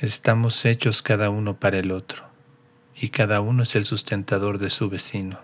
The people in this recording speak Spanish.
Estamos hechos cada uno para el otro, y cada uno es el sustentador de su vecino.